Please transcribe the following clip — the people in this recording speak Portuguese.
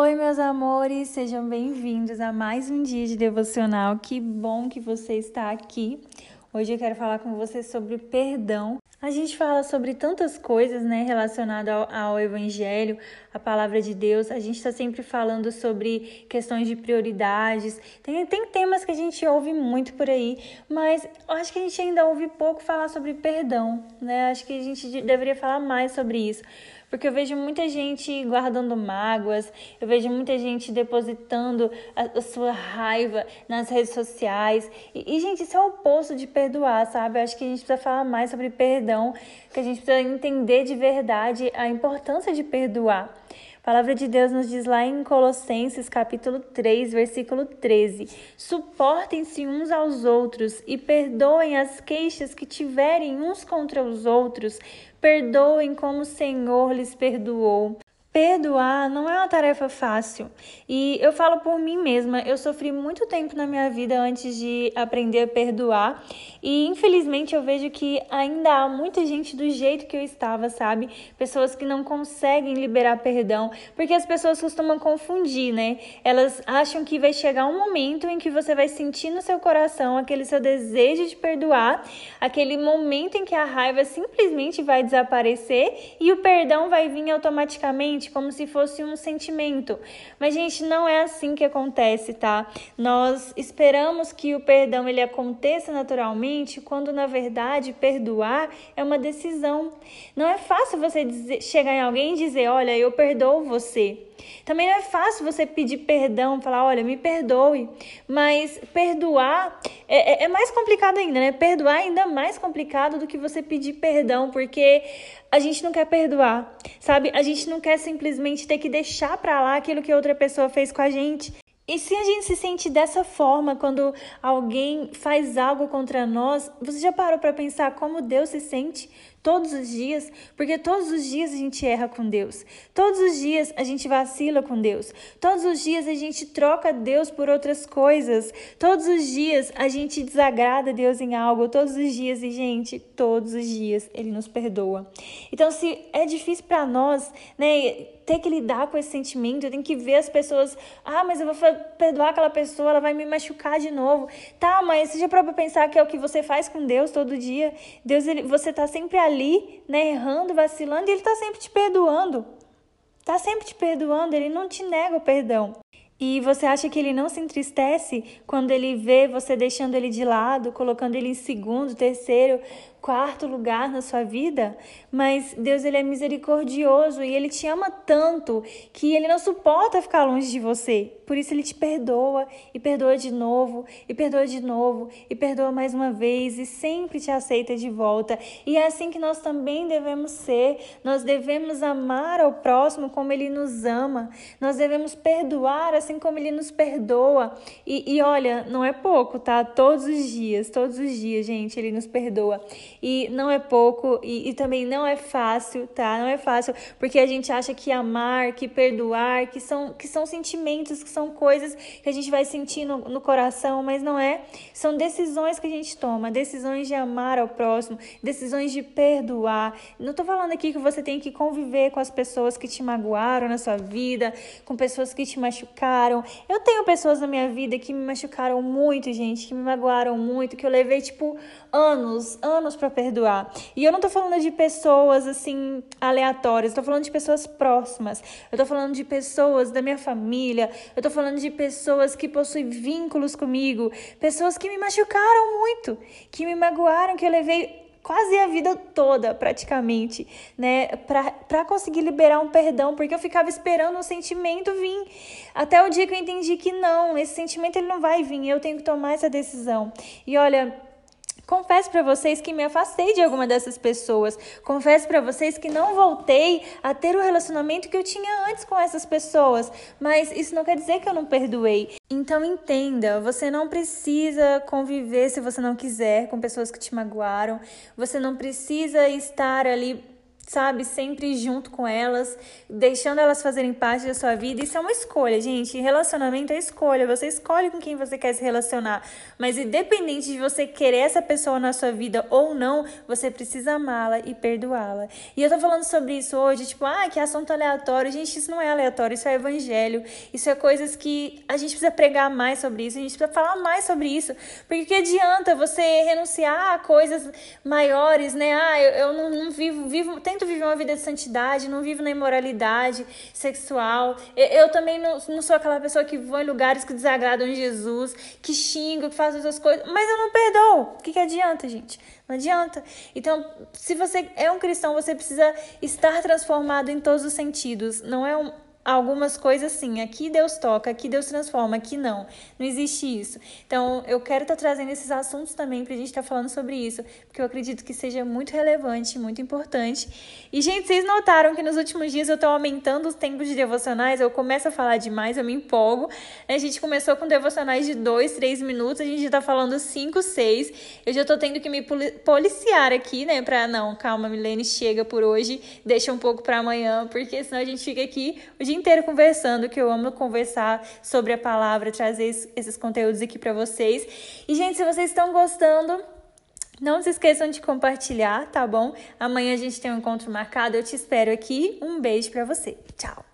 Oi, meus amores, sejam bem-vindos a mais um dia de devocional. Que bom que você está aqui. Hoje eu quero falar com você sobre perdão. A gente fala sobre tantas coisas, né, relacionadas ao, ao Evangelho, à palavra de Deus. A gente está sempre falando sobre questões de prioridades. Tem, tem temas que a gente ouve muito por aí, mas eu acho que a gente ainda ouve pouco falar sobre perdão, né? Acho que a gente deveria falar mais sobre isso porque eu vejo muita gente guardando mágoas, eu vejo muita gente depositando a, a sua raiva nas redes sociais. E, e, gente, isso é o oposto de perdoar, sabe? Eu acho que a gente precisa falar mais sobre perdão, que a gente precisa entender de verdade a importância de perdoar. A palavra de Deus nos diz lá em Colossenses capítulo 3, versículo 13: Suportem-se uns aos outros e perdoem as queixas que tiverem uns contra os outros, perdoem como o Senhor lhes perdoou. Perdoar não é uma tarefa fácil. E eu falo por mim mesma, eu sofri muito tempo na minha vida antes de aprender a perdoar. E infelizmente eu vejo que ainda há muita gente do jeito que eu estava, sabe? Pessoas que não conseguem liberar perdão, porque as pessoas costumam confundir, né? Elas acham que vai chegar um momento em que você vai sentir no seu coração aquele seu desejo de perdoar, aquele momento em que a raiva simplesmente vai desaparecer e o perdão vai vir automaticamente como se fosse um sentimento. Mas, gente, não é assim que acontece, tá? Nós esperamos que o perdão ele aconteça naturalmente, quando na verdade perdoar é uma decisão. Não é fácil você dizer, chegar em alguém e dizer: Olha, eu perdoo você. Também não é fácil você pedir perdão, falar, olha, me perdoe. Mas perdoar é, é, é mais complicado ainda, né? Perdoar é ainda mais complicado do que você pedir perdão, porque a gente não quer perdoar, sabe? A gente não quer simplesmente ter que deixar pra lá aquilo que outra pessoa fez com a gente. E se a gente se sente dessa forma quando alguém faz algo contra nós, você já parou para pensar como Deus se sente todos os dias? Porque todos os dias a gente erra com Deus. Todos os dias a gente vacila com Deus. Todos os dias a gente troca Deus por outras coisas. Todos os dias a gente desagrada Deus em algo. Todos os dias e gente, todos os dias ele nos perdoa. Então se é difícil para nós, né, ter que lidar com esse sentimento, eu tenho que ver as pessoas, ah, mas eu vou perdoar aquela pessoa, ela vai me machucar de novo. Tá, mas já para pensar que é o que você faz com Deus todo dia? Deus, ele, você tá sempre ali, né, errando, vacilando, e ele tá sempre te perdoando. Tá sempre te perdoando, ele não te nega o perdão. E você acha que ele não se entristece quando ele vê você deixando ele de lado, colocando ele em segundo, terceiro, quarto lugar na sua vida, mas Deus ele é misericordioso e ele te ama tanto que ele não suporta ficar longe de você. Por isso ele te perdoa e perdoa de novo e perdoa de novo e perdoa mais uma vez e sempre te aceita de volta. E é assim que nós também devemos ser. Nós devemos amar ao próximo como ele nos ama. Nós devemos perdoar assim como ele nos perdoa. E, e olha, não é pouco, tá? Todos os dias, todos os dias, gente, ele nos perdoa e não é pouco e, e também não é fácil, tá? Não é fácil porque a gente acha que amar, que perdoar, que são, que são sentimentos, que são coisas que a gente vai sentir no, no coração, mas não é. São decisões que a gente toma, decisões de amar ao próximo, decisões de perdoar. Não tô falando aqui que você tem que conviver com as pessoas que te magoaram na sua vida, com pessoas que te machucaram. Eu tenho pessoas na minha vida que me machucaram muito, gente, que me magoaram muito, que eu levei tipo anos, anos para perdoar. E eu não tô falando de pessoas assim aleatórias, eu tô falando de pessoas próximas. Eu tô falando de pessoas da minha família, eu tô falando de pessoas que possuem vínculos comigo, pessoas que me machucaram muito, que me magoaram, que eu levei quase a vida toda, praticamente, né, para conseguir liberar um perdão, porque eu ficava esperando o sentimento vir, até o dia que eu entendi que não, esse sentimento ele não vai vir, eu tenho que tomar essa decisão. E olha, Confesso para vocês que me afastei de alguma dessas pessoas. Confesso para vocês que não voltei a ter o relacionamento que eu tinha antes com essas pessoas. Mas isso não quer dizer que eu não perdoei. Então entenda, você não precisa conviver se você não quiser com pessoas que te magoaram. Você não precisa estar ali sabe, sempre junto com elas, deixando elas fazerem parte da sua vida. Isso é uma escolha, gente. Relacionamento é escolha. Você escolhe com quem você quer se relacionar. Mas independente de você querer essa pessoa na sua vida ou não, você precisa amá-la e perdoá-la. E eu tô falando sobre isso hoje, tipo, ah, que assunto aleatório. Gente, isso não é aleatório, isso é evangelho. Isso é coisas que a gente precisa pregar mais sobre isso, a gente precisa falar mais sobre isso. Porque que adianta você renunciar a coisas maiores, né? Ah, eu, eu não, não vivo, vivo, tento viver uma vida de santidade, não vivo na imoralidade sexual. Eu, eu também não, não sou aquela pessoa que vai em lugares que desagradam Jesus, que xinga, que faz essas coisas, mas eu não perdoo. O que, que adianta, gente? Não adianta. Então, se você é um cristão, você precisa estar transformado em todos os sentidos. Não é um algumas coisas sim, aqui Deus toca, aqui Deus transforma, aqui não. Não existe isso. Então, eu quero estar tá trazendo esses assuntos também para a gente estar tá falando sobre isso, porque eu acredito que seja muito relevante, muito importante. E, gente, vocês notaram que nos últimos dias eu estou aumentando os tempos de devocionais, eu começo a falar demais, eu me empolgo. A gente começou com devocionais de dois, três minutos, a gente já está falando cinco, seis. Eu já estou tendo que me policiar aqui, né, para não, calma, Milene, chega por hoje, deixa um pouco para amanhã, porque senão a gente fica aqui o dia inteiro conversando, que eu amo conversar sobre a palavra, trazer esses conteúdos aqui para vocês. E, gente, se vocês estão gostando, não se esqueçam de compartilhar, tá bom? Amanhã a gente tem um encontro marcado, eu te espero aqui. Um beijo para você. Tchau.